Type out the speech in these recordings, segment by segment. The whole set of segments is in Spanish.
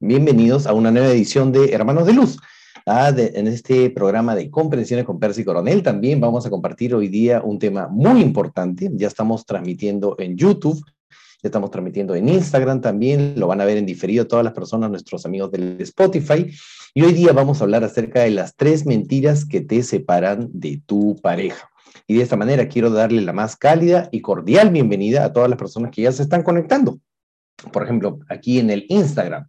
Bienvenidos a una nueva edición de Hermanos de Luz. Ah, en este programa de comprensiones con Percy Coronel también vamos a compartir hoy día un tema muy importante. Ya estamos transmitiendo en YouTube, ya estamos transmitiendo en Instagram también, lo van a ver en diferido todas las personas, nuestros amigos del Spotify. Y hoy día vamos a hablar acerca de las tres mentiras que te separan de tu pareja. Y de esta manera quiero darle la más cálida y cordial bienvenida a todas las personas que ya se están conectando. Por ejemplo, aquí en el Instagram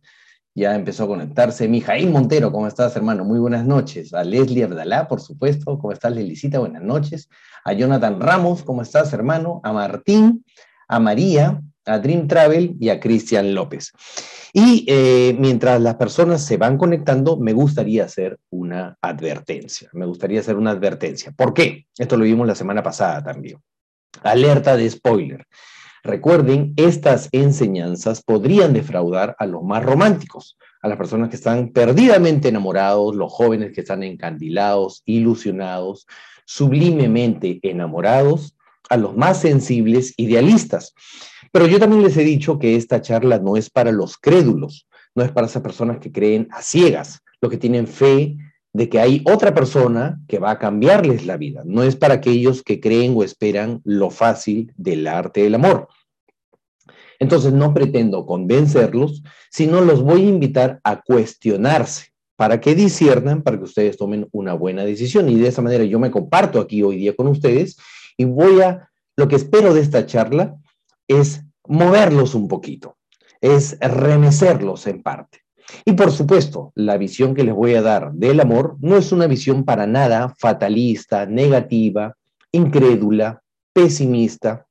ya empezó a conectarse Mijail Montero, ¿cómo estás, hermano? Muy buenas noches. A Leslie Abdalá, por supuesto, ¿cómo estás, Lelicita? Buenas noches. A Jonathan Ramos, ¿cómo estás, hermano? A Martín, a María, a Dream Travel y a Cristian López. Y eh, mientras las personas se van conectando, me gustaría hacer una advertencia. Me gustaría hacer una advertencia. ¿Por qué? Esto lo vimos la semana pasada también. Alerta de spoiler. Recuerden, estas enseñanzas podrían defraudar a los más románticos, a las personas que están perdidamente enamorados, los jóvenes que están encandilados, ilusionados, sublimemente enamorados, a los más sensibles, idealistas. Pero yo también les he dicho que esta charla no es para los crédulos, no es para esas personas que creen a ciegas, los que tienen fe de que hay otra persona que va a cambiarles la vida. No es para aquellos que creen o esperan lo fácil del arte del amor. Entonces no pretendo convencerlos, sino los voy a invitar a cuestionarse para que disiernan, para que ustedes tomen una buena decisión. Y de esa manera yo me comparto aquí hoy día con ustedes y voy a, lo que espero de esta charla es moverlos un poquito, es remecerlos en parte. Y por supuesto, la visión que les voy a dar del amor no es una visión para nada fatalista, negativa, incrédula, pesimista,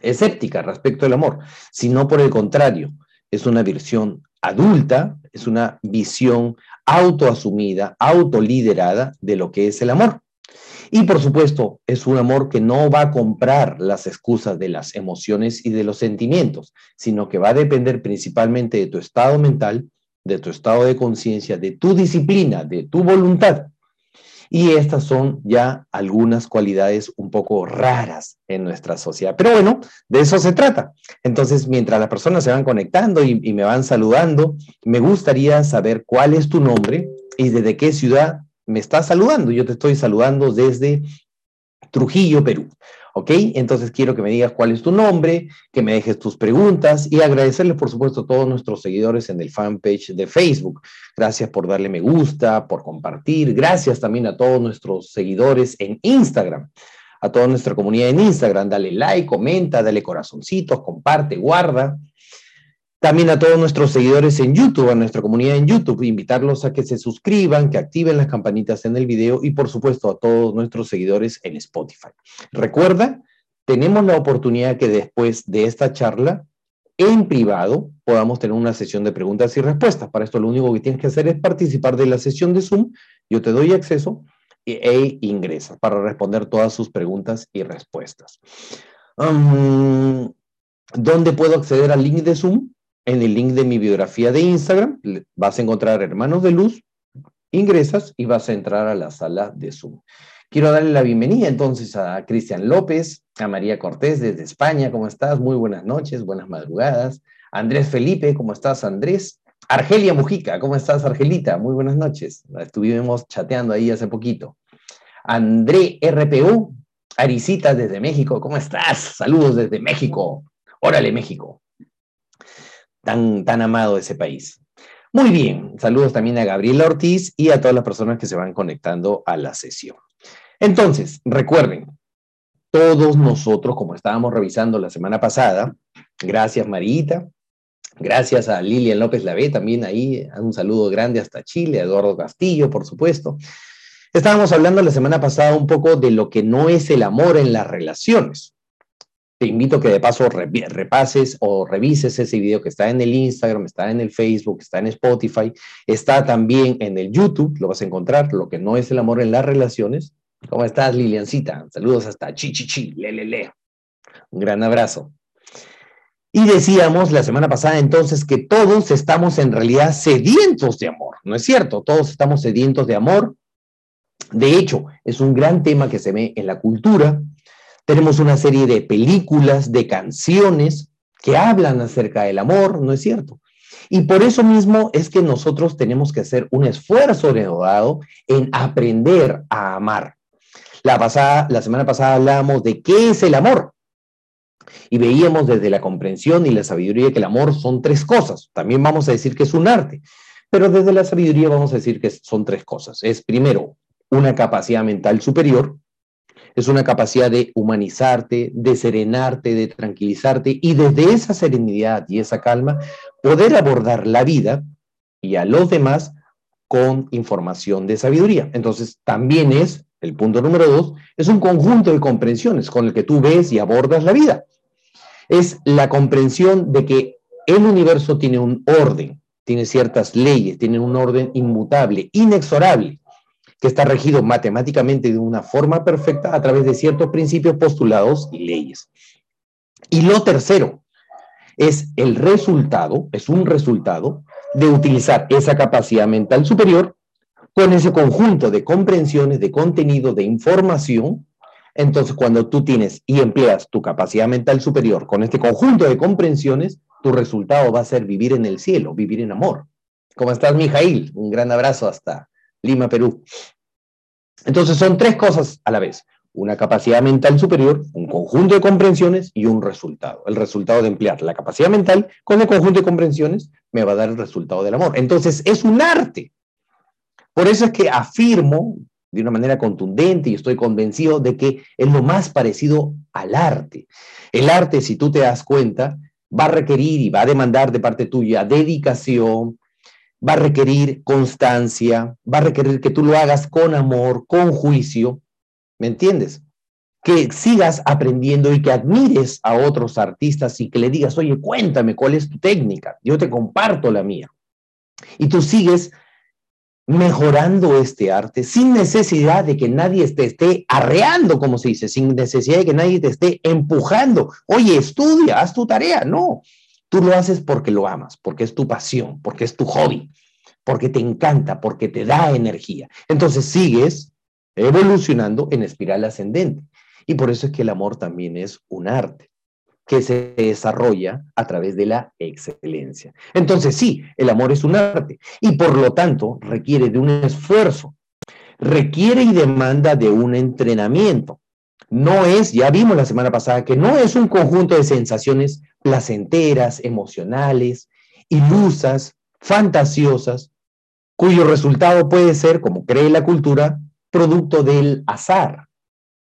escéptica respecto al amor, sino por el contrario, es una visión adulta, es una visión autoasumida, autoliderada de lo que es el amor. Y por supuesto, es un amor que no va a comprar las excusas de las emociones y de los sentimientos, sino que va a depender principalmente de tu estado mental, de tu estado de conciencia, de tu disciplina, de tu voluntad. Y estas son ya algunas cualidades un poco raras en nuestra sociedad. Pero bueno, de eso se trata. Entonces, mientras las personas se van conectando y, me van saludando, me gustaría saber cuál es tu nombre y desde qué ciudad me estás saludando. Yo te estoy saludando desde Trujillo, Perú. ¿Ok? Entonces quiero que me digas cuál es tu nombre, que me dejes tus preguntas y agradecerles, por supuesto, a todos nuestros seguidores en el fanpage de Facebook. Gracias por darle me gusta, por compartir. Gracias también a todos nuestros seguidores en Instagram, a toda nuestra comunidad en Instagram. Dale like, comenta, dale corazoncitos, comparte, guarda. También a todos nuestros seguidores en YouTube, a nuestra comunidad en YouTube, invitarlos a que se suscriban, que activen las campanitas en el video y por supuesto a todos nuestros seguidores en Spotify. Recuerda, tenemos la oportunidad que después de esta charla, en privado, podamos tener una sesión de preguntas y respuestas. Para esto lo único que tienes que hacer es participar de la sesión de Zoom. Yo te doy acceso e ingresas para responder todas sus preguntas y respuestas. ¿Dónde puedo acceder al link de Zoom? En el link de mi biografía de Instagram, vas a encontrar Hermanos de Luz, ingresas y vas a entrar a la sala de Zoom. Quiero darle la bienvenida entonces a Cristian López, a María Cortés desde España, ¿cómo estás? Muy buenas noches, buenas madrugadas. Andrés Felipe, ¿cómo estás, Andrés? Argelia Mujica, ¿cómo estás, Argelita? Muy buenas noches. Estuvimos chateando ahí hace poquito. André RPU, Arisita desde México, ¿cómo estás? Saludos desde México. Órale, México tan, amado ese país. Muy bien, saludos también a Gabriela Ortiz y a todas las personas que se van conectando a la sesión. Entonces, recuerden, todos nosotros, como estábamos revisando la semana pasada, gracias Marita, gracias a Lilian López Lavé, también ahí, un saludo grande hasta Chile, a Eduardo Castillo, por supuesto. Estábamos hablando la semana pasada un poco de lo que no es el amor en las relaciones te invito a que de paso repases o revises ese video que está en el Instagram, está en el Facebook, está en Spotify, está también en el YouTube, lo vas a encontrar, lo que no es el amor en las relaciones. ¿Cómo estás, Liliancita? Saludos hasta Chichichi, le, le, le. Un gran abrazo. Y decíamos la semana pasada entonces que todos estamos en realidad sedientos de amor, ¿no es cierto? Todos estamos sedientos de amor. De hecho, es un gran tema que se ve en la cultura, tenemos una serie de películas, de canciones que hablan acerca del amor, ¿no es cierto? Y por eso mismo es que nosotros tenemos que hacer un esfuerzo renovado en aprender a amar. La, pasada, la semana pasada hablábamos de qué es el amor. Y veíamos desde la comprensión y la sabiduría que el amor son tres cosas. También vamos a decir que es un arte. Pero desde la sabiduría vamos a decir que son tres cosas. Es primero una capacidad mental superior, es una capacidad de humanizarte, de serenarte, de tranquilizarte y desde esa serenidad y esa calma poder abordar la vida y a los demás con información de sabiduría. Entonces, también es, el punto número dos, es un conjunto de comprensiones con el que tú ves y abordas la vida. Es la comprensión de que el universo tiene un orden, tiene ciertas leyes, tiene un orden inmutable, inexorable que está regido matemáticamente de una forma perfecta a través de ciertos principios postulados y leyes. Y lo tercero es el resultado, es un resultado de utilizar esa capacidad mental superior con ese conjunto de comprensiones, de contenido, de información. Entonces, cuando tú tienes y empleas tu capacidad mental superior con este conjunto de comprensiones, tu resultado va a ser vivir en el cielo, vivir en amor. ¿Cómo estás, Mijail? Un gran abrazo hasta Lima, Perú. Entonces son tres cosas a la vez. Una capacidad mental superior, un conjunto de comprensiones y un resultado. El resultado de emplear la capacidad mental con el conjunto de comprensiones me va a dar el resultado del amor. Entonces es un arte. Por eso es que afirmo de una manera contundente y estoy convencido de que es lo más parecido al arte. El arte, si tú te das cuenta, va a requerir y va a demandar de parte tuya dedicación, va a requerir constancia, va a requerir que tú lo hagas con amor, con juicio, ¿me entiendes? Que sigas aprendiendo y que admires a otros artistas y que le digas, oye, cuéntame cuál es tu técnica, yo te comparto la mía. Y tú sigues mejorando este arte sin necesidad de que nadie te esté arreando, como se dice, sin necesidad de que nadie te esté empujando. Oye, estudia, haz tu tarea. No, Tú lo haces porque lo amas, porque es tu pasión, porque es tu hobby, porque te encanta, porque te da energía. Entonces sigues evolucionando en espiral ascendente. Y por eso es que el amor también es un arte que se desarrolla a través de la excelencia. Entonces sí, el amor es un arte y por lo tanto requiere de un esfuerzo, requiere y demanda de un entrenamiento. No es, ya vimos la semana pasada, que no es un conjunto de sensaciones placenteras, emocionales, ilusas, fantasiosas, cuyo resultado puede ser, como cree la cultura, producto del azar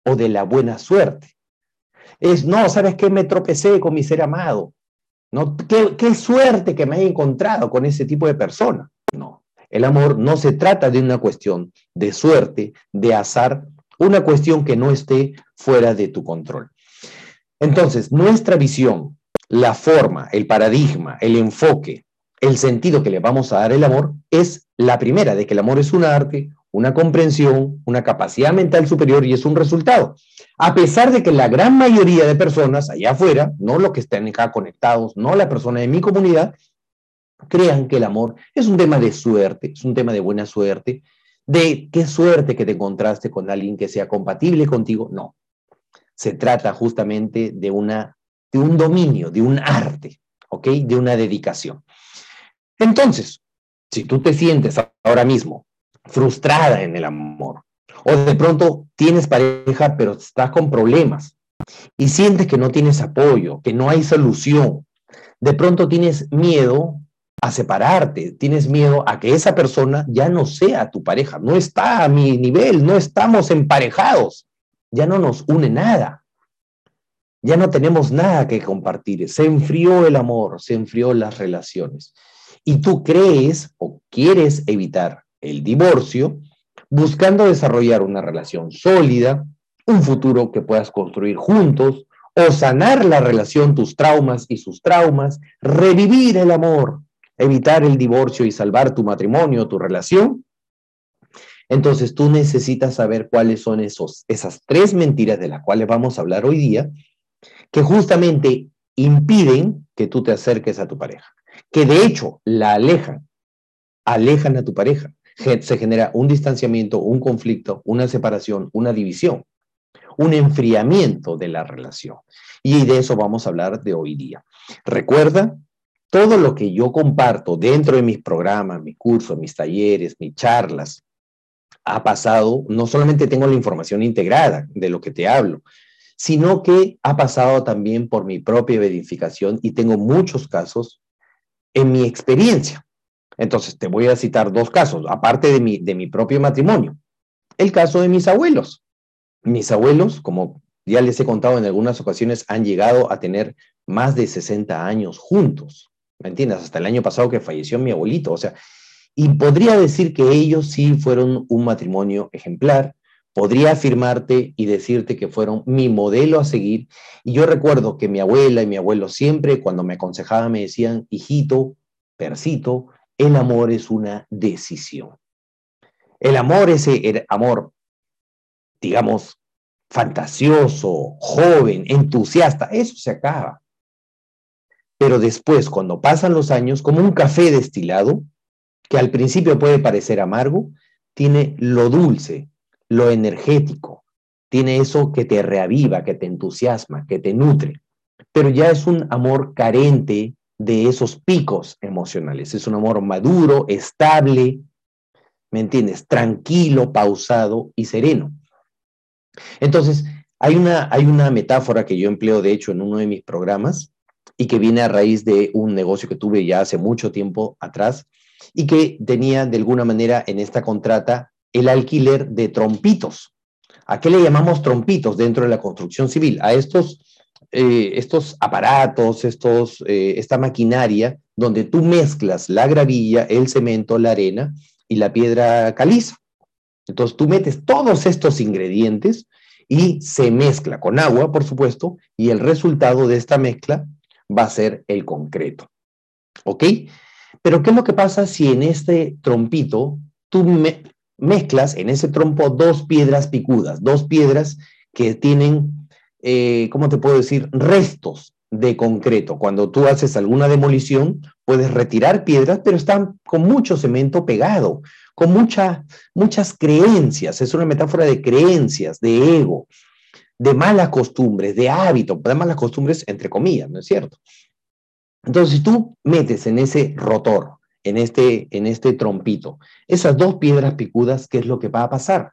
o de la buena suerte. Es, no, ¿sabes qué? Me tropecé con mi ser amado. ¿No? ¿Qué, qué suerte que me haya encontrado con ese tipo de persona. No, el amor no se trata de una cuestión de suerte, de azar, una cuestión que no esté fuera de tu control. Entonces, nuestra visión la forma, el paradigma, el enfoque, el sentido que le vamos a dar el amor es la primera, de que el amor es un arte, una comprensión, una capacidad mental superior y es un resultado. A pesar de que la gran mayoría de personas allá afuera, no los que estén acá conectados, no la persona de mi comunidad, crean que el amor es un tema de suerte, es un tema de buena suerte, de qué suerte que te encontraste con alguien que sea compatible contigo. No, se trata justamente de una de un dominio, de un arte, ¿ok? De una dedicación. Entonces, si tú te sientes ahora mismo frustrada en el amor, o de pronto tienes pareja pero estás con problemas y sientes que no tienes apoyo, que no hay solución, de pronto tienes miedo a separarte, tienes miedo a que esa persona ya no sea tu pareja, no está a mi nivel, no estamos emparejados, ya no nos une nada. Ya no tenemos nada que compartir. Se enfrió el amor, se enfrió las relaciones. Y tú crees o quieres evitar el divorcio buscando desarrollar una relación sólida, un futuro que puedas construir juntos, o sanar la relación, tus traumas y sus traumas, revivir el amor, evitar el divorcio y salvar tu matrimonio, tu relación. Entonces tú necesitas saber cuáles son esos, esas tres mentiras de las cuales vamos a hablar hoy día que justamente impiden que tú te acerques a tu pareja, que de hecho la alejan, alejan a tu pareja. Se genera un distanciamiento, un conflicto, una separación, una división, un enfriamiento de la relación. Y de eso vamos a hablar de hoy día. Recuerda todo lo que yo comparto dentro de mis programas, mis cursos, mis talleres, mis charlas, ha pasado, no solamente tengo la información integrada de lo que te hablo, sino que ha pasado también por mi propia verificación y tengo muchos casos en mi experiencia. Entonces, te voy a citar dos casos, aparte de mi, de mi propio matrimonio. El caso de mis abuelos. Mis abuelos, como ya les he contado en algunas ocasiones, han llegado a tener más de 60 años juntos. ¿Me entiendes? Hasta el año pasado que falleció mi abuelito. O sea, y podría decir que ellos sí fueron un matrimonio ejemplar. Podría afirmarte y decirte que fueron mi modelo a seguir. Y yo recuerdo que mi abuela y mi abuelo siempre, cuando me aconsejaban, me decían, hijito, percito, el amor es una decisión. El amor, ese amor, digamos, fantasioso, joven, entusiasta, eso se acaba. Pero después, cuando pasan los años, como un café destilado, que al principio puede parecer amargo, tiene lo dulce, lo energético, tiene eso que te reaviva, que te entusiasma, que te nutre, pero ya es un amor carente de esos picos emocionales, es un amor maduro, estable, ¿me entiendes? Tranquilo, pausado y sereno. Entonces, hay una, hay una metáfora que yo empleo, de hecho, en uno de mis programas y que viene a raíz de un negocio que tuve ya hace mucho tiempo atrás y que tenía de alguna manera en esta contrata el alquiler de trompitos. ¿A qué le llamamos trompitos dentro de la construcción civil? A estos, eh, estos aparatos, estos, eh, esta maquinaria donde tú mezclas la gravilla, el cemento, la arena y la piedra caliza. Entonces tú metes todos estos ingredientes y se mezcla con agua, por supuesto, y el resultado de esta mezcla va a ser el concreto. ¿Ok? Pero ¿qué es lo que pasa si en este trompito tú mezclas en ese trompo dos piedras picudas, dos piedras que tienen, eh, ¿cómo te puedo decir?, restos de concreto. Cuando tú haces alguna demolición, puedes retirar piedras, pero están con mucho cemento pegado, con mucha, muchas creencias. Es una metáfora de creencias, de ego, de malas costumbres, de hábito, de malas costumbres entre comillas, ¿no es cierto? Entonces, si tú metes en ese rotor, en este, en este trompito, esas dos piedras picudas, ¿qué es lo que va a pasar?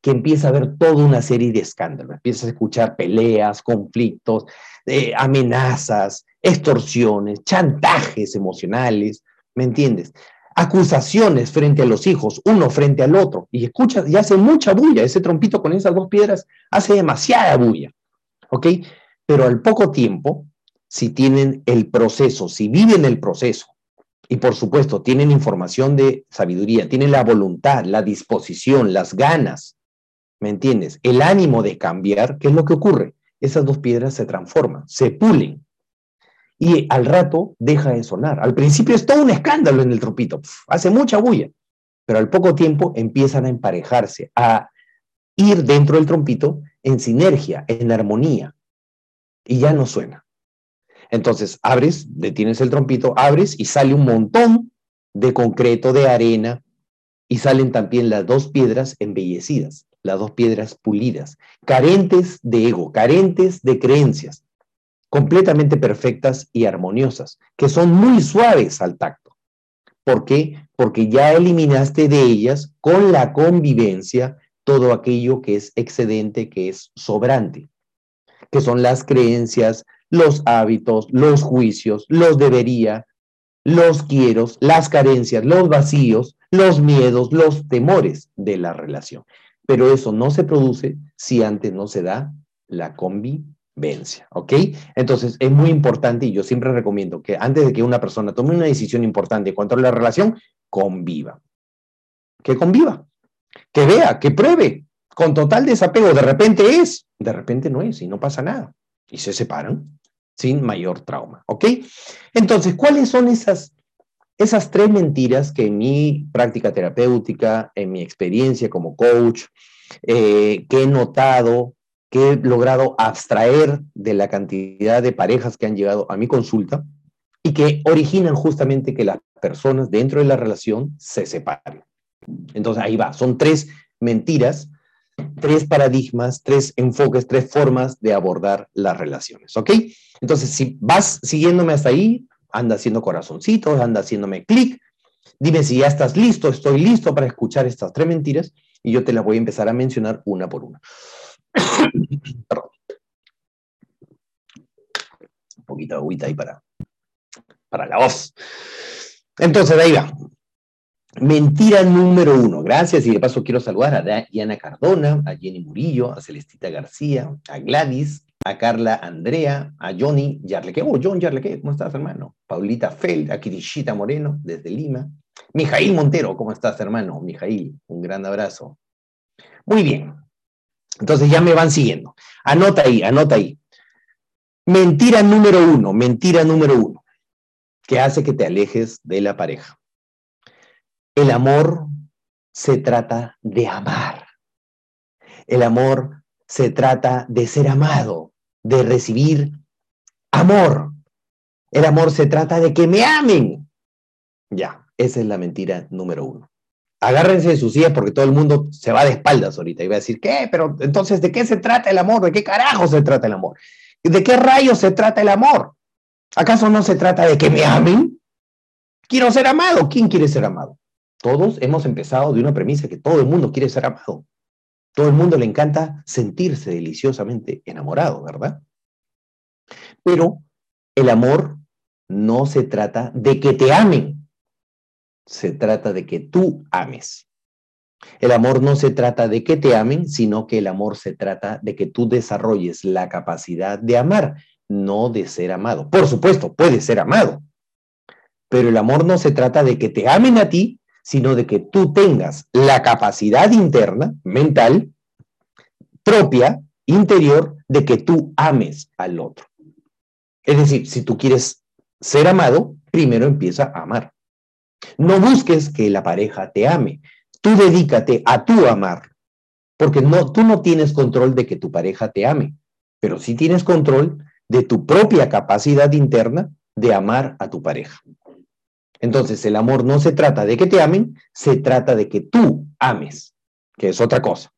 Que empieza a haber toda una serie de escándalos, empiezas a escuchar peleas, conflictos, eh, amenazas, extorsiones, chantajes emocionales, ¿me entiendes? Acusaciones frente a los hijos, uno frente al otro, y escuchas, y hace mucha bulla, ese trompito con esas dos piedras hace demasiada bulla, ¿ok? Pero al poco tiempo, si tienen el proceso, si viven el proceso, y por supuesto tienen información de sabiduría, tienen la voluntad, la disposición, las ganas, ¿me entiendes? El ánimo de cambiar, ¿qué es lo que ocurre? Esas dos piedras se transforman, se pulen. Y al rato deja de sonar. Al principio es todo un escándalo en el tropito, hace mucha bulla, pero al poco tiempo empiezan a emparejarse, a ir dentro del trompito en sinergia, en armonía, y ya no suena. Entonces, abres, detienes el trompito, abres y sale un montón de concreto, de arena, y salen también las dos piedras embellecidas, las dos piedras pulidas, carentes de ego, carentes de creencias, completamente perfectas y armoniosas, que son muy suaves al tacto. ¿Por qué? Porque ya eliminaste de ellas con la convivencia todo aquello que es excedente, que es sobrante, que son las creencias, los hábitos, los juicios, los debería, los quiero, las carencias, los vacíos, los miedos, los temores de la relación. Pero eso no se produce si antes no se da la convivencia, ¿ok? Entonces es muy importante y yo siempre recomiendo que antes de que una persona tome una decisión importante en cuanto a la relación, conviva. Que conviva, que vea, que pruebe, con total desapego. De repente es, de repente no es y no pasa nada. Y se separan sin mayor trauma, ¿ok? Entonces, ¿cuáles son esas, esas tres mentiras que en mi práctica terapéutica, en mi experiencia como coach, eh, que he notado, que he logrado abstraer de la cantidad de parejas que han llegado a mi consulta y que originan justamente que las personas dentro de la relación se separen? Entonces, ahí va, son tres mentiras tres paradigmas, tres enfoques, tres formas de abordar las relaciones, ¿ok? Entonces, si vas siguiéndome hasta ahí, anda haciendo corazoncitos, anda haciéndome clic. Dime si ya estás listo, estoy listo para escuchar estas tres mentiras y yo te las voy a empezar a mencionar una por una. Un poquito de agüita ahí para, para la voz. Entonces, ahí va. Mentira número uno. Gracias y de paso quiero saludar a Diana Cardona, a Jenny Murillo, a Celestita García, a Gladys, a Carla Andrea, a Johnny Yarleque. Oh, John Yarleque, ¿cómo estás, hermano? Paulita Feld, a Kirishita Moreno, desde Lima. Mijail Montero, ¿cómo estás, hermano? Mijail, un gran abrazo. Muy bien. Entonces ya me van siguiendo. Anota ahí, anota ahí. Mentira número uno, mentira número uno, que hace que te alejes de la pareja. El amor se trata de amar. El amor se trata de ser amado, de recibir amor. El amor se trata de que me amen. Ya, esa es la mentira número uno. Agárrense de sus sillas porque todo el mundo se va de espaldas ahorita y va a decir, ¿qué? Pero entonces, ¿de qué se trata el amor? ¿De qué carajo se trata el amor? ¿De qué rayos se trata el amor? ¿Acaso no se trata de que me amen? Quiero ser amado. ¿Quién quiere ser amado? Todos hemos empezado de una premisa que todo el mundo quiere ser amado. Todo el mundo le encanta sentirse deliciosamente enamorado, ¿verdad? Pero el amor no se trata de que te amen, se trata de que tú ames. El amor no se trata de que te amen, sino que el amor se trata de que tú desarrolles la capacidad de amar, no de ser amado. Por supuesto, puedes ser amado, pero el amor no se trata de que te amen a ti, sino de que tú tengas la capacidad interna, mental, propia, interior, de que tú ames al otro. Es decir, si tú quieres ser amado, primero empieza a amar. No busques que la pareja te ame. Tú dedícate a tú amar, porque no, tú no tienes control de que tu pareja te ame, pero sí tienes control de tu propia capacidad interna de amar a tu pareja. Entonces, el amor no se trata de que te amen, se trata de que tú ames, que es otra cosa.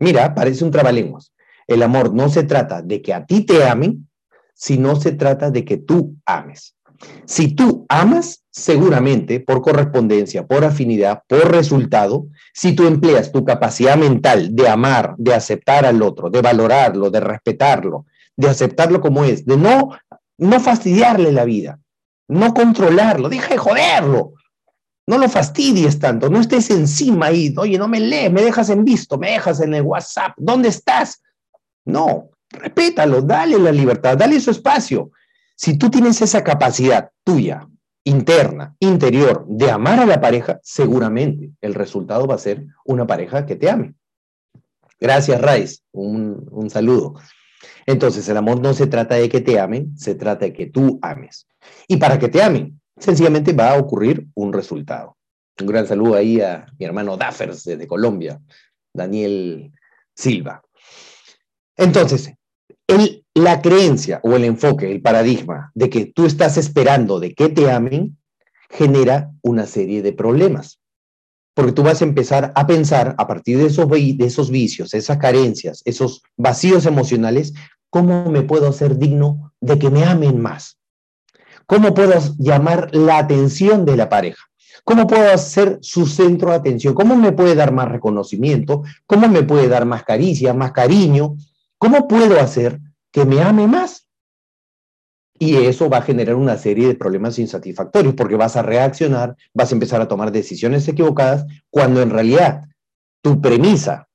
Mira, parece un trabalenguas. El amor no se trata de que a ti te amen, sino se trata de que tú ames. Si tú amas, seguramente por correspondencia, por afinidad, por resultado, si tú empleas tu capacidad mental de amar, de aceptar al otro, de valorarlo, de respetarlo, de aceptarlo como es, de no, no fastidiarle la vida, no controlarlo, deja de joderlo. No lo fastidies tanto, no estés encima ahí, oye, no me lees, me dejas en visto, me dejas en el WhatsApp, ¿dónde estás? No, respétalo, dale la libertad, dale su espacio. Si tú tienes esa capacidad tuya, interna, interior, de amar a la pareja, seguramente el resultado va a ser una pareja que te ame. Gracias, Raiz. Un, saludo. Entonces, el amor no se trata de que te amen, se trata de que tú ames. Y para que te amen, sencillamente va a ocurrir un resultado. Un gran saludo ahí a mi hermano Daffers desde Colombia, Daniel Silva. Entonces, el, la creencia o el enfoque, el paradigma de que tú estás esperando de que te amen, genera una serie de problemas. Porque tú vas a empezar a pensar a partir de esos, de esos vicios, esas carencias, esos vacíos emocionales, ¿cómo me puedo hacer digno de que me amen más? ¿Cómo puedo llamar la atención de la pareja? ¿Cómo puedo hacer su centro de atención? ¿Cómo me puede dar más reconocimiento? ¿Cómo me puede dar más caricia, más cariño? ¿Cómo puedo hacer que me ame más? Y eso va a generar una serie de problemas insatisfactorios porque vas a reaccionar, vas a empezar a tomar decisiones equivocadas cuando en realidad tu premisa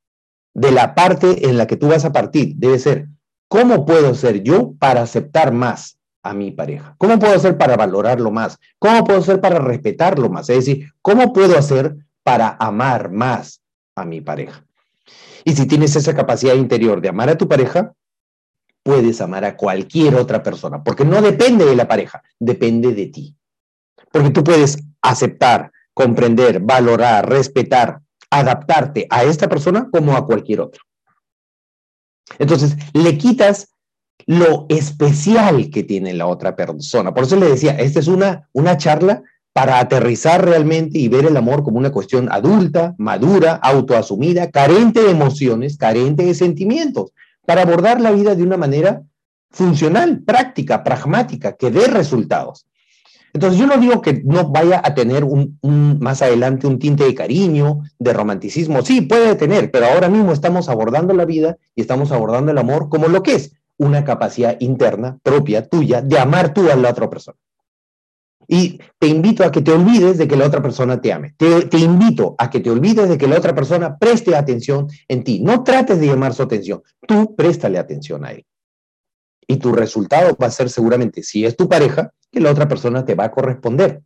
de la parte en la que tú vas a partir debe ser, ¿cómo puedo ser yo para aceptar más a mi pareja? ¿Cómo puedo hacer para valorarlo más? ¿Cómo puedo hacer para respetarlo más? Es decir, ¿cómo puedo hacer para amar más a mi pareja? Y si tienes esa capacidad interior de amar a tu pareja, puedes amar a cualquier otra persona, porque no depende de la pareja, depende de ti. Porque tú puedes aceptar, comprender, valorar, respetar, adaptarte a esta persona como a cualquier otra. Entonces, le quitas lo especial que tiene la otra persona. Por eso le decía, esta es una, una charla para aterrizar realmente y ver el amor como una cuestión adulta, madura, autoasumida, carente de emociones, carente de sentimientos, para abordar la vida de una manera funcional, práctica, pragmática, que dé resultados. Entonces yo no digo que no vaya a tener un, más adelante un tinte de cariño, de romanticismo. Sí, puede tener, pero ahora mismo estamos abordando la vida y estamos abordando el amor como lo que es, una capacidad interna propia tuya de amar tú a la otra persona. Y te invito a que te olvides de que la otra persona te ame. Te, invito a que te olvides de que la otra persona preste atención en ti. No trates de llamar su atención. Tú préstale atención a él. Y tu resultado va a ser seguramente, si es tu pareja, que la otra persona te va a corresponder.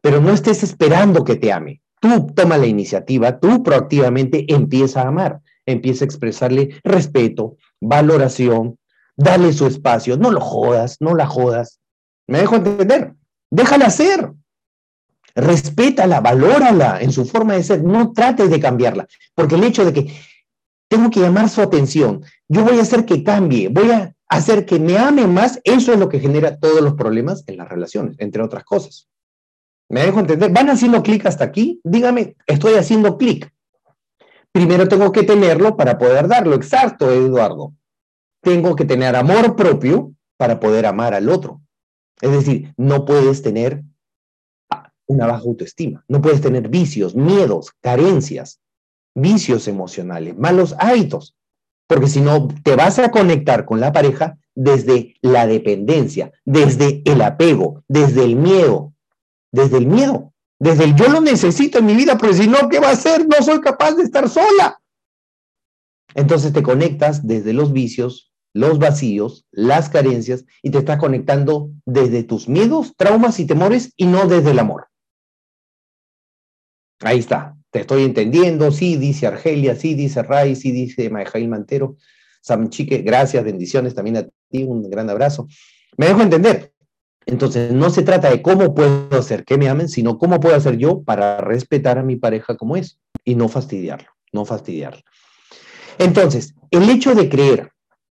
Pero no estés esperando que te ame. Tú toma la iniciativa, tú proactivamente empieza a amar, empieza a expresarle respeto, valoración, dale su espacio, no lo jodas, no la jodas. ¿Me dejo entender? Déjala ser. Respétala, valórala en su forma de ser, no trates de cambiarla, porque el hecho de que tengo que llamar su atención, yo voy a hacer que cambie, voy a hacer que me ame más, eso es lo que genera todos los problemas en las relaciones, entre otras cosas. ¿Me dejo entender? ¿Van haciendo clic hasta aquí? Dígame, estoy haciendo clic. Primero tengo que tenerlo para poder darlo. Exacto, Eduardo. Tengo que tener amor propio para poder amar al otro. Es decir, no puedes tener una baja autoestima, no puedes tener vicios, miedos, carencias, vicios emocionales, malos hábitos, porque si no, te vas a conectar con la pareja desde la dependencia, desde el apego, desde el miedo, desde el miedo, desde el yo lo necesito en mi vida, porque si no, ¿qué va a hacer? No soy capaz de estar sola. Entonces te conectas desde los vicios, los vacíos, las carencias y te estás conectando desde tus miedos, traumas y temores y no desde el amor. Ahí está, te estoy entendiendo, sí, dice Argelia, sí, dice Ray, sí, dice Majail Mantero. Sam Chique, gracias, bendiciones también a ti, un gran abrazo. Me dejo entender. Entonces, no se trata de cómo puedo hacer que me amen, sino cómo puedo hacer yo para respetar a mi pareja como es y no fastidiarlo, no fastidiarlo. Entonces, el hecho de creer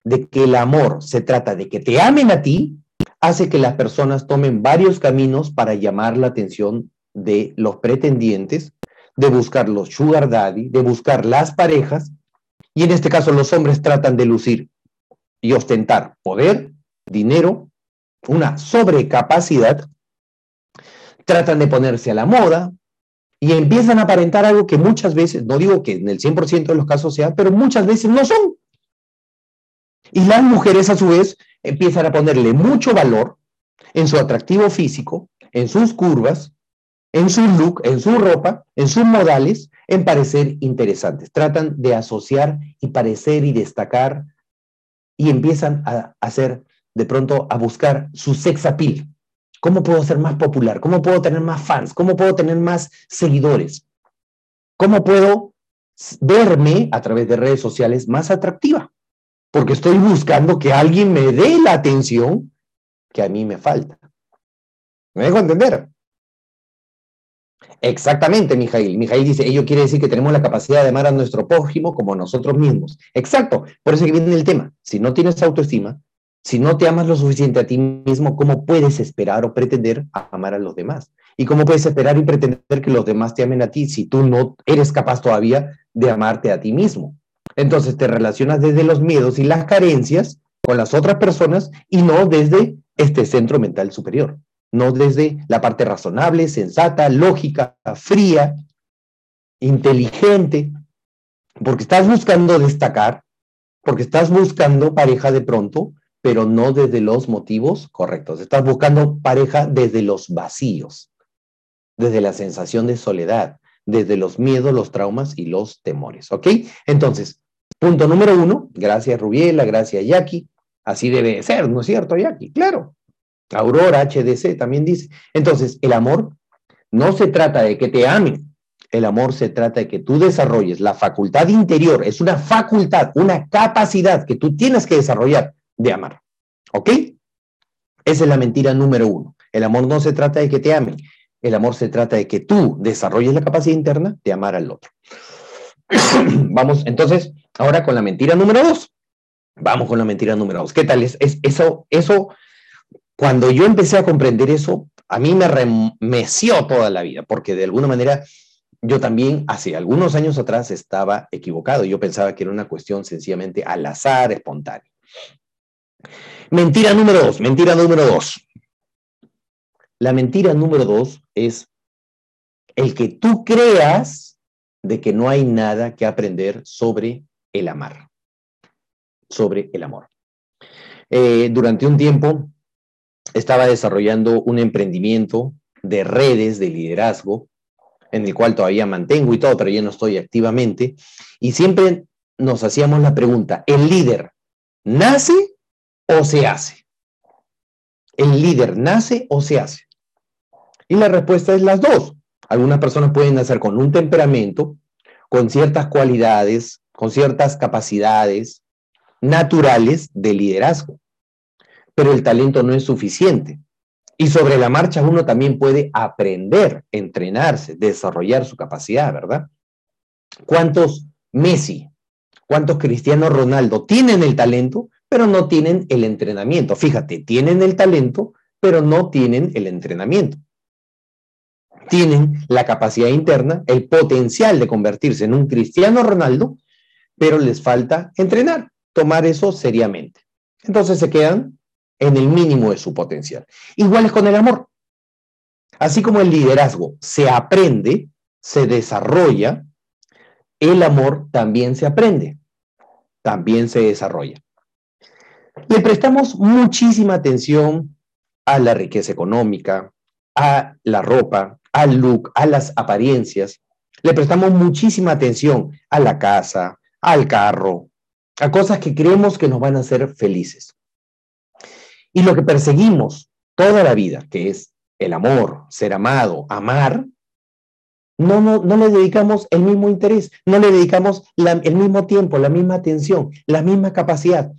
de que el amor se trata de que te amen a ti, hace que las personas tomen varios caminos para llamar la atención de los pretendientes, de buscar los sugar daddy, de buscar las parejas, y en este caso los hombres tratan de lucir y ostentar poder, dinero, una sobrecapacidad, tratan de ponerse a la moda y empiezan a aparentar algo que muchas veces, no digo que en el 100% de los casos sea, pero muchas veces no son. Y las mujeres a su vez empiezan a ponerle mucho valor en su atractivo físico, en sus curvas, en su look, en su ropa, en sus modales, en parecer interesantes. Tratan de asociar y parecer y destacar y empiezan a hacer de pronto a buscar su sex appeal. ¿Cómo puedo ser más popular? ¿Cómo puedo tener más fans? ¿Cómo puedo tener más seguidores? ¿Cómo puedo verme a través de redes sociales más atractiva? Porque estoy buscando que alguien me dé la atención que a mí me falta. ¿Me dejo entender? Exactamente, Mijail. Mijail dice, ello quiere decir que tenemos la capacidad de amar a nuestro prójimo como nosotros mismos. Exacto, por eso que viene el tema. Si no tienes autoestima, si no te amas lo suficiente a ti mismo, ¿cómo puedes esperar o pretender amar a los demás? ¿Y cómo puedes esperar y pretender que los demás te amen a ti si tú no eres capaz todavía de amarte a ti mismo? Entonces te relacionas desde los miedos y las carencias con las otras personas y no desde este centro mental superior, no desde la parte razonable, sensata, lógica, fría, inteligente, porque estás buscando destacar, porque estás buscando pareja de pronto, pero no desde los motivos correctos. Estás buscando pareja desde los vacíos, desde la sensación de soledad, desde los miedos, los traumas y los temores. ¿Ok? Entonces, Punto número uno, gracias Rubiela, gracias Jackie. Así debe ser, ¿no es cierto, Jackie? Claro. Aurora HDC también dice. Entonces, el amor no se trata de que te amen. El amor se trata de que tú desarrolles la facultad interior. Es una facultad, una capacidad que tú tienes que desarrollar de amar. ¿Ok? Esa es la mentira número uno. El amor no se trata de que te amen. El amor se trata de que tú desarrolles la capacidad interna de amar al otro. Vamos, entonces, Ahora con la mentira número dos. Vamos con la mentira número dos. ¿Qué tal? Es, eso, eso, cuando yo empecé a comprender eso, a mí me remeció toda la vida, porque de alguna manera yo también hace algunos años atrás estaba equivocado. Yo pensaba que era una cuestión sencillamente al azar, espontánea. Mentira número dos, mentira número dos. la mentira número dos es el que tú creas de que no hay nada que aprender sobre el amar, sobre el amor. Eh, durante un tiempo estaba desarrollando un emprendimiento de redes de liderazgo, en el cual todavía mantengo y todo, pero ya no estoy activamente, y siempre nos hacíamos la pregunta, ¿el líder nace o se hace? ¿El líder nace o se hace? Y la respuesta es las dos. Algunas personas pueden nacer con un temperamento, con ciertas cualidades, con ciertas capacidades naturales de liderazgo, pero el talento no es suficiente. Y sobre la marcha uno también puede aprender, entrenarse, desarrollar su capacidad, ¿verdad? ¿Cuántos Messi, cuántos Cristiano Ronaldo tienen el talento, pero no tienen el entrenamiento? Fíjate, tienen el talento, pero no tienen el entrenamiento tienen la capacidad interna, el potencial de convertirse en un Cristiano Ronaldo, pero les falta entrenar, tomar eso seriamente. Entonces se quedan en el mínimo de su potencial. Igual es con el amor. Así como el liderazgo se aprende, se desarrolla, el amor también se aprende, también se desarrolla. Le prestamos muchísima atención a la riqueza económica, a la ropa, al look, a las apariencias. Le prestamos muchísima atención a la casa, al carro, a cosas que creemos que nos van a hacer felices. Y lo que perseguimos toda la vida, que es el amor, ser amado, amar, no, no, no le dedicamos el mismo interés, no le dedicamos el mismo tiempo, la misma atención, la misma capacidad.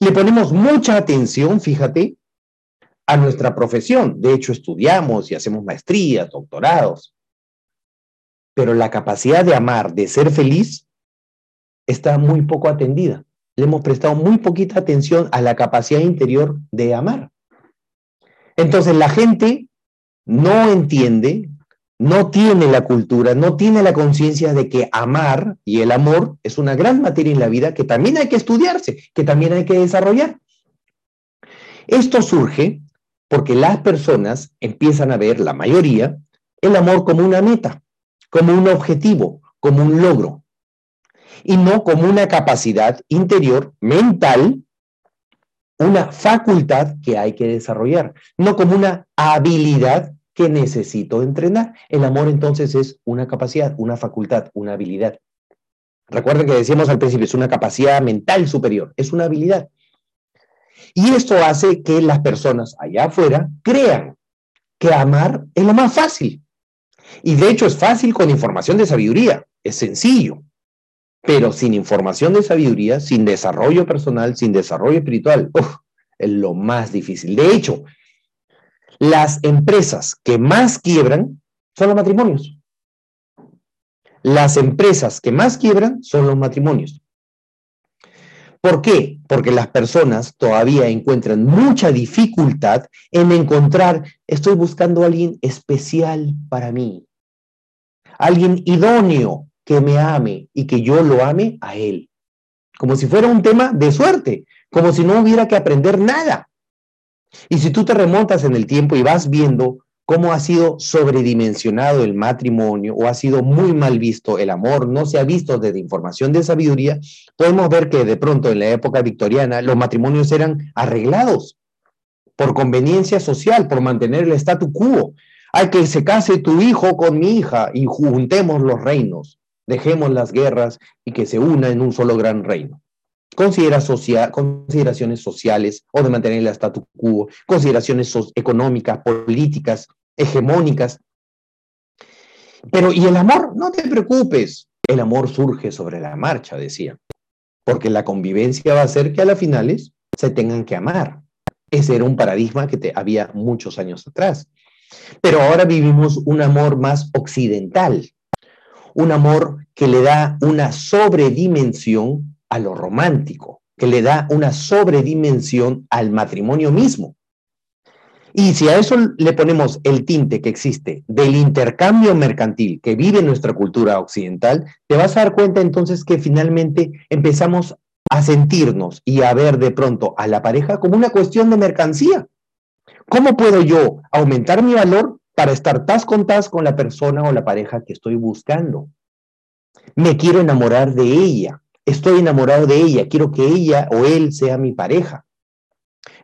Le ponemos mucha atención, fíjate, a nuestra profesión. De hecho, estudiamos y hacemos maestrías, doctorados. Pero la capacidad de amar, de ser feliz, está muy poco atendida. Le hemos prestado muy poquita atención a la capacidad interior de amar. Entonces la gente no entiende, no tiene la cultura, no tiene la conciencia de que amar y el amor es una gran materia en la vida que también hay que estudiarse, que también hay que desarrollar. Esto surge porque las personas empiezan a ver, la mayoría, el amor como una meta, como un objetivo, como un logro, y no como una capacidad interior mental, una facultad que hay que desarrollar, no como una habilidad que necesito entrenar. El amor entonces es una capacidad, una facultad, una habilidad. Recuerden que decíamos al principio, es una capacidad mental superior, es una habilidad. Y esto hace que las personas allá afuera crean que amar es lo más fácil. Y de hecho es fácil con información de sabiduría, es sencillo. Pero sin información de sabiduría, sin desarrollo personal, sin desarrollo espiritual, es lo más difícil. De hecho, las empresas que más quiebran son los matrimonios. Las empresas que más quiebran son los matrimonios. ¿Por qué? Porque las personas todavía encuentran mucha dificultad en encontrar, estoy buscando a alguien especial para mí, alguien idóneo que me ame y que yo lo ame a él, como si fuera un tema de suerte, como si no hubiera que aprender nada. Y si tú te remontas en el tiempo y vas viendo cómo ha sido sobredimensionado el matrimonio o ha sido muy mal visto el amor, no se ha visto desde información de sabiduría, podemos ver que de pronto en la época victoriana los matrimonios eran arreglados por conveniencia social, por mantener el statu quo. Hay que se case tu hijo con mi hija y juntemos los reinos, dejemos las guerras y que se una en un solo gran reino. Considera consideraciones sociales o de mantener el statu quo, consideraciones económicas, políticas, hegemónicas. Pero, ¿y el amor? No te preocupes. El amor surge sobre la marcha, decía. Porque la convivencia va a hacer que a las finales se tengan que amar. Ese era un paradigma que te, había muchos años atrás. Pero ahora vivimos un amor más occidental, un amor que le da una sobredimensión a lo romántico, que le da una sobredimensión al matrimonio mismo. Y si a eso le ponemos el tinte que existe del intercambio mercantil que vive nuestra cultura occidental, te vas a dar cuenta entonces que finalmente empezamos a sentirnos y a ver de pronto a la pareja como una cuestión de mercancía, ¿Cómo puedo yo aumentar mi valor para estar tas con tas con la persona o la pareja que estoy buscando? Me quiero enamorar de ella, estoy enamorado de ella, quiero que ella o él sea mi pareja.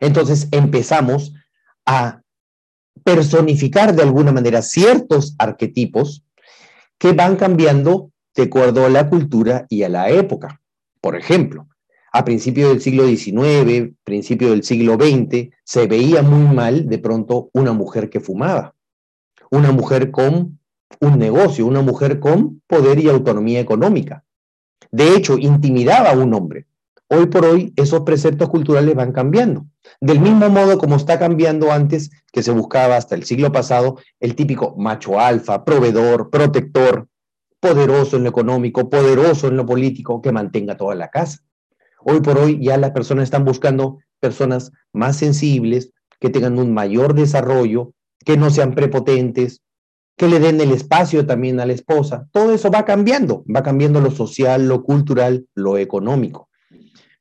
Entonces empezamos a personificar de alguna manera ciertos arquetipos que van cambiando de acuerdo a la cultura y a la época. Por ejemplo, a principios del siglo XIX, principio del siglo XX, se veía muy mal de pronto una mujer que fumaba, una mujer con un negocio, una mujer con poder y autonomía económica. De hecho, intimidaba a un hombre. Hoy por hoy esos preceptos culturales van cambiando. Del mismo modo como está cambiando antes, que se buscaba hasta el siglo pasado, el típico macho alfa, proveedor, protector, poderoso en lo económico, poderoso en lo político, que mantenga toda la casa. Hoy por hoy ya las personas están buscando personas más sensibles, que tengan un mayor desarrollo, que no sean prepotentes, que le den el espacio también a la esposa. Todo eso va cambiando, va cambiando lo social, lo cultural, lo económico.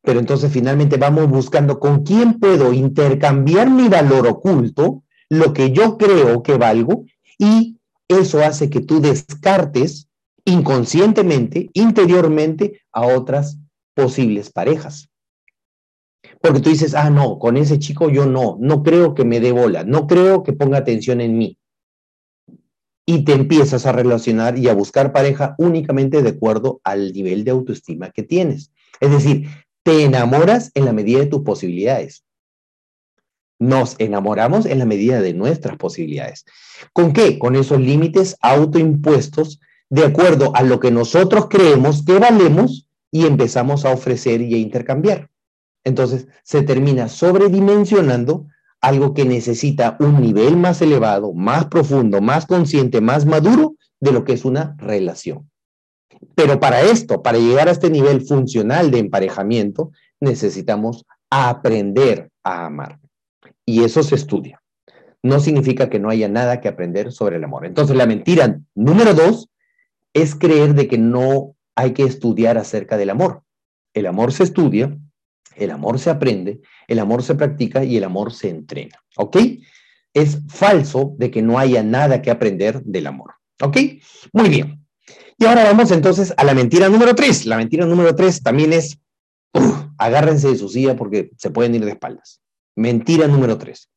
Pero entonces finalmente vamos buscando con quién puedo intercambiar mi valor oculto, lo que yo creo que valgo, y eso hace que tú descartes inconscientemente, interiormente, a otras posibles parejas. Porque tú dices, ah, no, con ese chico yo no, no creo que me dé bola, no creo que ponga atención en mí. Y te empiezas a relacionar y a buscar pareja únicamente de acuerdo al nivel de autoestima que tienes. Es decir, te enamoras en la medida de tus posibilidades. Nos enamoramos en la medida de nuestras posibilidades. ¿Con qué? Con esos límites autoimpuestos de acuerdo a lo que nosotros creemos que valemos y empezamos a ofrecer y a intercambiar. Entonces se termina sobredimensionando algo que necesita un nivel más elevado, más profundo, más consciente, más maduro de lo que es una relación. Pero para esto, para llegar a este nivel funcional de emparejamiento, necesitamos aprender a amar. Y eso se estudia. No significa que no haya nada que aprender sobre el amor. Entonces, la mentira número dos es creer de que no hay que estudiar acerca del amor. El amor se estudia, el amor se aprende, el amor se practica y el amor se entrena. ¿Ok? Es falso de que no haya nada que aprender del amor. ¿Ok? Muy bien. Y ahora vamos entonces a la mentira número tres. La mentira número tres también es, agárrense de su silla porque se pueden ir de espaldas. Mentira número tres.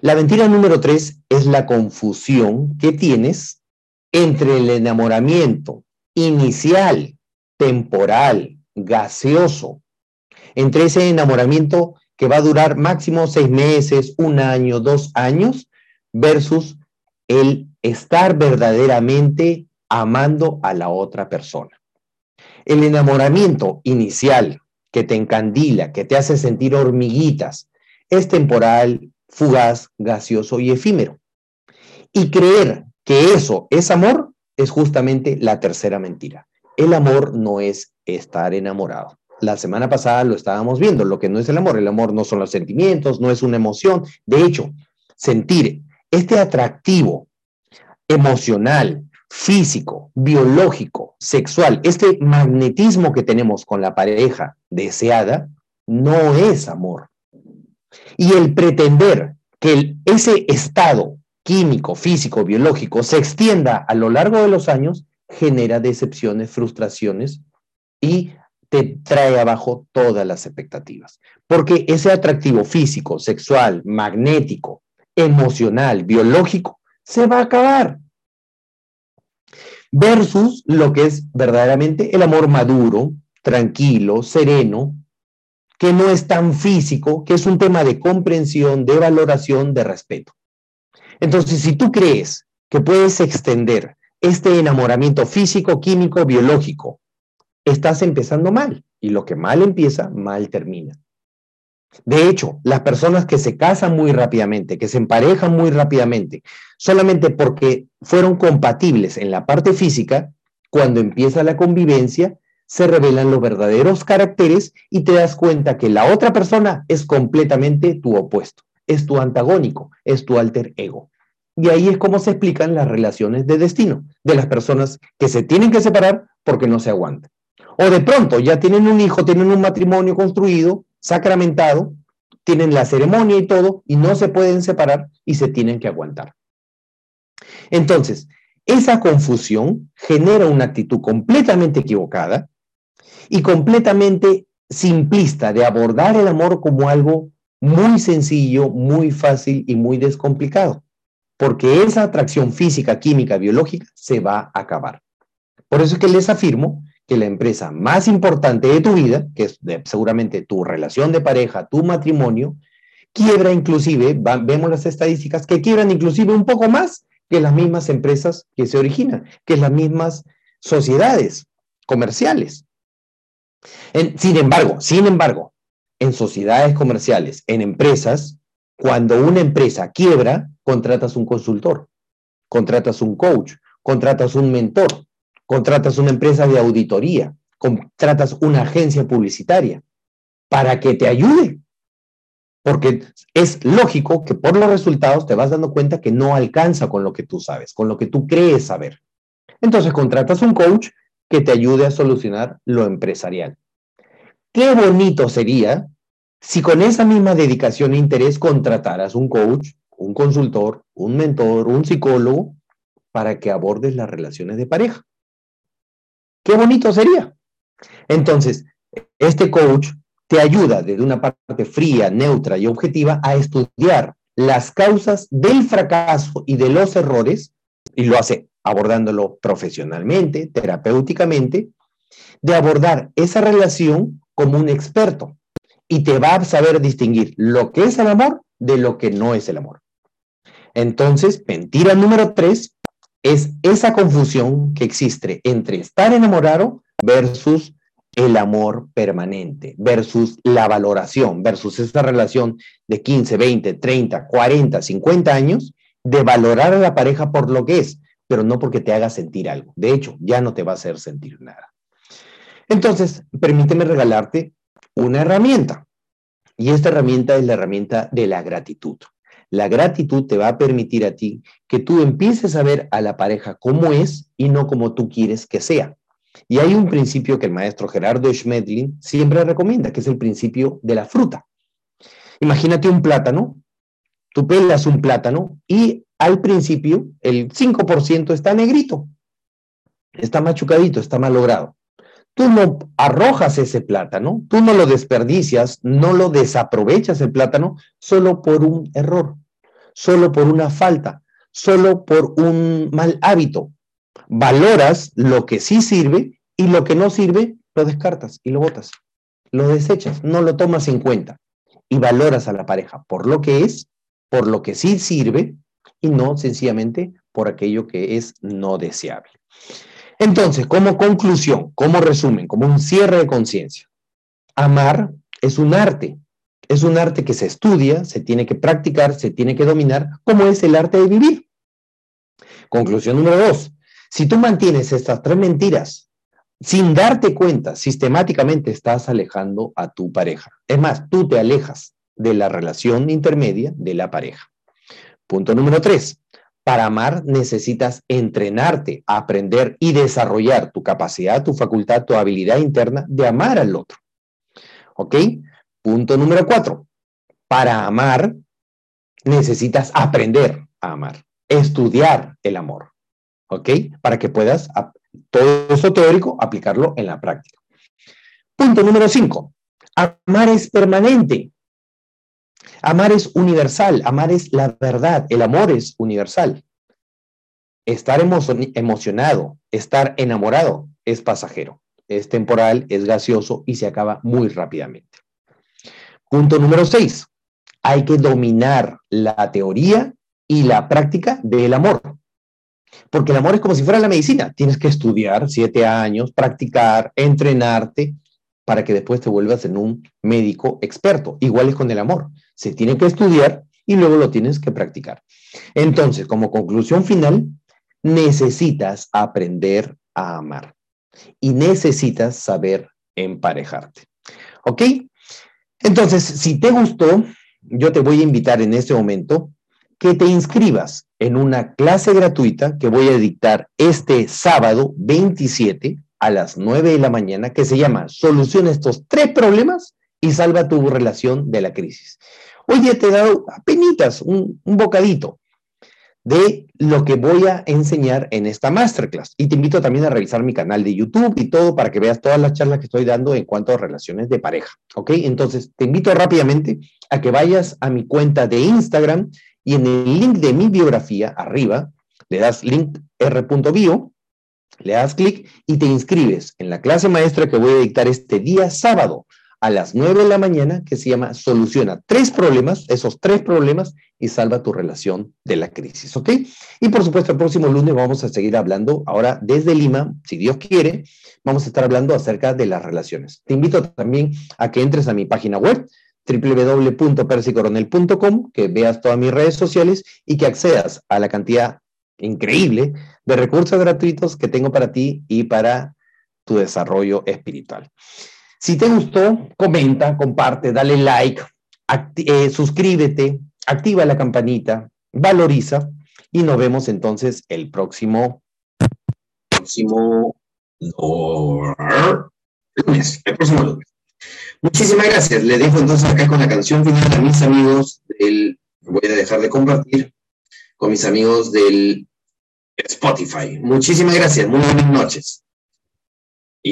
La mentira número tres es la confusión que tienes entre el enamoramiento inicial, temporal, gaseoso, entre ese enamoramiento que va a durar máximo seis meses, un año, dos años, versus el estar verdaderamente amando a la otra persona. El enamoramiento inicial que te encandila, que te hace sentir hormiguitas, es temporal, fugaz, gaseoso y efímero. Y creer que eso es amor es justamente la tercera mentira. El amor no es estar enamorado. La semana pasada lo estábamos viendo, lo que no es el amor. El amor no son los sentimientos, no es una emoción. De hecho, sentir este atractivo emocional, físico, biológico, sexual, este magnetismo que tenemos con la pareja deseada, no es amor. Y el pretender que ese estado químico, físico, biológico se extienda a lo largo de los años genera decepciones, frustraciones y te trae abajo todas las expectativas. Porque ese atractivo físico, sexual, magnético, emocional, biológico, se va a acabar. Versus lo que es verdaderamente el amor maduro, tranquilo, sereno, que no es tan físico, que es un tema de comprensión, de valoración, de respeto. Entonces, si tú crees que puedes extender este enamoramiento físico, químico, biológico, estás empezando mal. Y lo que mal empieza, mal termina. De hecho, las personas que se casan muy rápidamente, que se emparejan muy rápidamente, solamente porque fueron compatibles en la parte física, cuando empieza la convivencia, se revelan los verdaderos caracteres y te das cuenta que la otra persona es completamente tu opuesto, es tu antagónico, es tu alter ego. Y ahí es como se explican las relaciones de destino de las personas que se tienen que separar porque no se aguantan. O de pronto ya tienen un hijo, tienen un matrimonio construido, sacramentado, tienen la ceremonia y todo, y no se pueden separar y se tienen que aguantar. Entonces, esa confusión genera una actitud completamente equivocada y completamente simplista de abordar el amor como algo muy sencillo, muy fácil y muy descomplicado, porque esa atracción física, química, biológica se va a acabar. Por eso es que les afirmo que la empresa más importante de tu vida, que es seguramente tu relación de pareja, tu matrimonio, quiebra inclusive, vemos las estadísticas, que quiebran inclusive un poco más que las mismas empresas que se originan, que las mismas sociedades comerciales. sin embargo, sin embargo, en sociedades comerciales, en empresas, cuando una empresa quiebra, contratas un consultor, contratas un coach, contratas un mentor, contratas una empresa de auditoría, contratas una agencia publicitaria para que te ayude. Porque es lógico que por los resultados te vas dando cuenta que no alcanza con lo que tú sabes, con lo que tú crees saber. Entonces contratas un coach que te ayude a solucionar lo empresarial. Qué bonito sería si con esa misma dedicación e interés contrataras un coach, un consultor, un mentor, un psicólogo para que abordes las relaciones de pareja. Qué bonito sería. Entonces, este coach te ayuda desde una parte fría, neutra y objetiva a estudiar las causas del fracaso y de los errores, y lo hace abordándolo profesionalmente, terapéuticamente, de abordar esa relación como un experto y te va a saber distinguir lo que es el amor de lo que no es el amor. Entonces, mentira número tres es esa confusión que existe entre estar enamorado versus el amor permanente, versus la valoración, versus esta relación de 15, 20, 30, 40, 50 años, de valorar a la pareja por lo que es, pero no porque te haga sentir algo. De hecho, ya no te va a hacer sentir nada. Entonces, permíteme regalarte una herramienta. Y esta herramienta es la herramienta de la gratitud. La gratitud te va a permitir a ti que tú empieces a ver a la pareja como es y no como tú quieres que sea. Y hay un principio que el maestro Gerardo Schmedlin siempre recomienda, que es el principio de la fruta. Imagínate un plátano, tú pelas un plátano y al principio el 5% está negrito, está machucadito, está malogrado tú no arrojas ese plátano, tú no lo desperdicias, no lo desaprovechas el plátano solo por un error, solo por una falta, solo por un mal hábito. Valoras lo que sí sirve y lo que no sirve lo descartas y lo botas, lo desechas, no lo tomas en cuenta y valoras a la pareja por lo que es, por lo que sí sirve y no sencillamente por aquello que es no deseable. Entonces, como conclusión, como resumen, como un cierre de conciencia, amar es un arte, es un arte que se estudia, se tiene que practicar, se tiene que dominar, como es el arte de vivir. Conclusión número dos, si tú mantienes estas tres mentiras sin darte cuenta, sistemáticamente estás alejando a tu pareja. Es más, tú te alejas de la relación intermedia de la pareja. Punto número tres, para amar necesitas entrenarte, aprender y desarrollar tu capacidad, tu facultad, tu habilidad interna de amar al otro. ¿Ok? Punto número cuatro. Para amar necesitas aprender a amar, estudiar el amor. ¿Ok? Para que puedas todo eso teórico aplicarlo en la práctica. Punto número cinco. Amar es permanente. Amar es universal, amar es la verdad, el amor es universal. Estar emocionado, estar enamorado es pasajero, es temporal, es gaseoso y se acaba muy rápidamente. Punto número seis. Hay que dominar la teoría y la práctica del amor. Porque el amor es como si fuera la medicina. Tienes que estudiar siete años, practicar, entrenarte para que después te vuelvas en un médico experto. Igual es con el amor. Se tiene que estudiar y luego lo tienes que practicar. Entonces, como conclusión final, necesitas aprender a amar y necesitas saber emparejarte. ¿Ok? Entonces, si te gustó, yo te voy a invitar en este momento que te inscribas en una clase gratuita que voy a dictar este sábado 27 a las 9 de la mañana que se llama Soluciona estos tres problemas y salva tu relación de la crisis. Hoy día te he dado apenas un, bocadito de lo que voy a enseñar en esta masterclass. Y te invito también a revisar mi canal de YouTube y todo para que veas todas las charlas que estoy dando en cuanto a relaciones de pareja. ¿Ok? Entonces, te invito rápidamente a que vayas a mi cuenta de Instagram y en el link de mi biografía, arriba, le das link r.bio, le das clic y te inscribes en la clase maestra que voy a dictar este día sábado a las 9 de la mañana que se llama Soluciona tres problemas, esos tres problemas y salva tu relación de la crisis, ¿ok? Y por supuesto, el próximo lunes vamos a seguir hablando, ahora desde Lima, si Dios quiere, vamos a estar hablando acerca de las relaciones. Te invito también a que entres a mi página web www.persicoronel.com, que veas todas mis redes sociales y que accedas a la cantidad increíble de recursos gratuitos que tengo para ti y para tu desarrollo espiritual. Si te gustó, comenta, comparte, dale like, eh, suscríbete, activa la campanita, valoriza y nos vemos entonces el próximo, próximo lunes, el próximo lunes. Muchísimas gracias. Le dejo entonces acá con la canción final a mis amigos del, voy a dejar de compartir con mis amigos del Spotify. Muchísimas gracias. Muy buenas noches.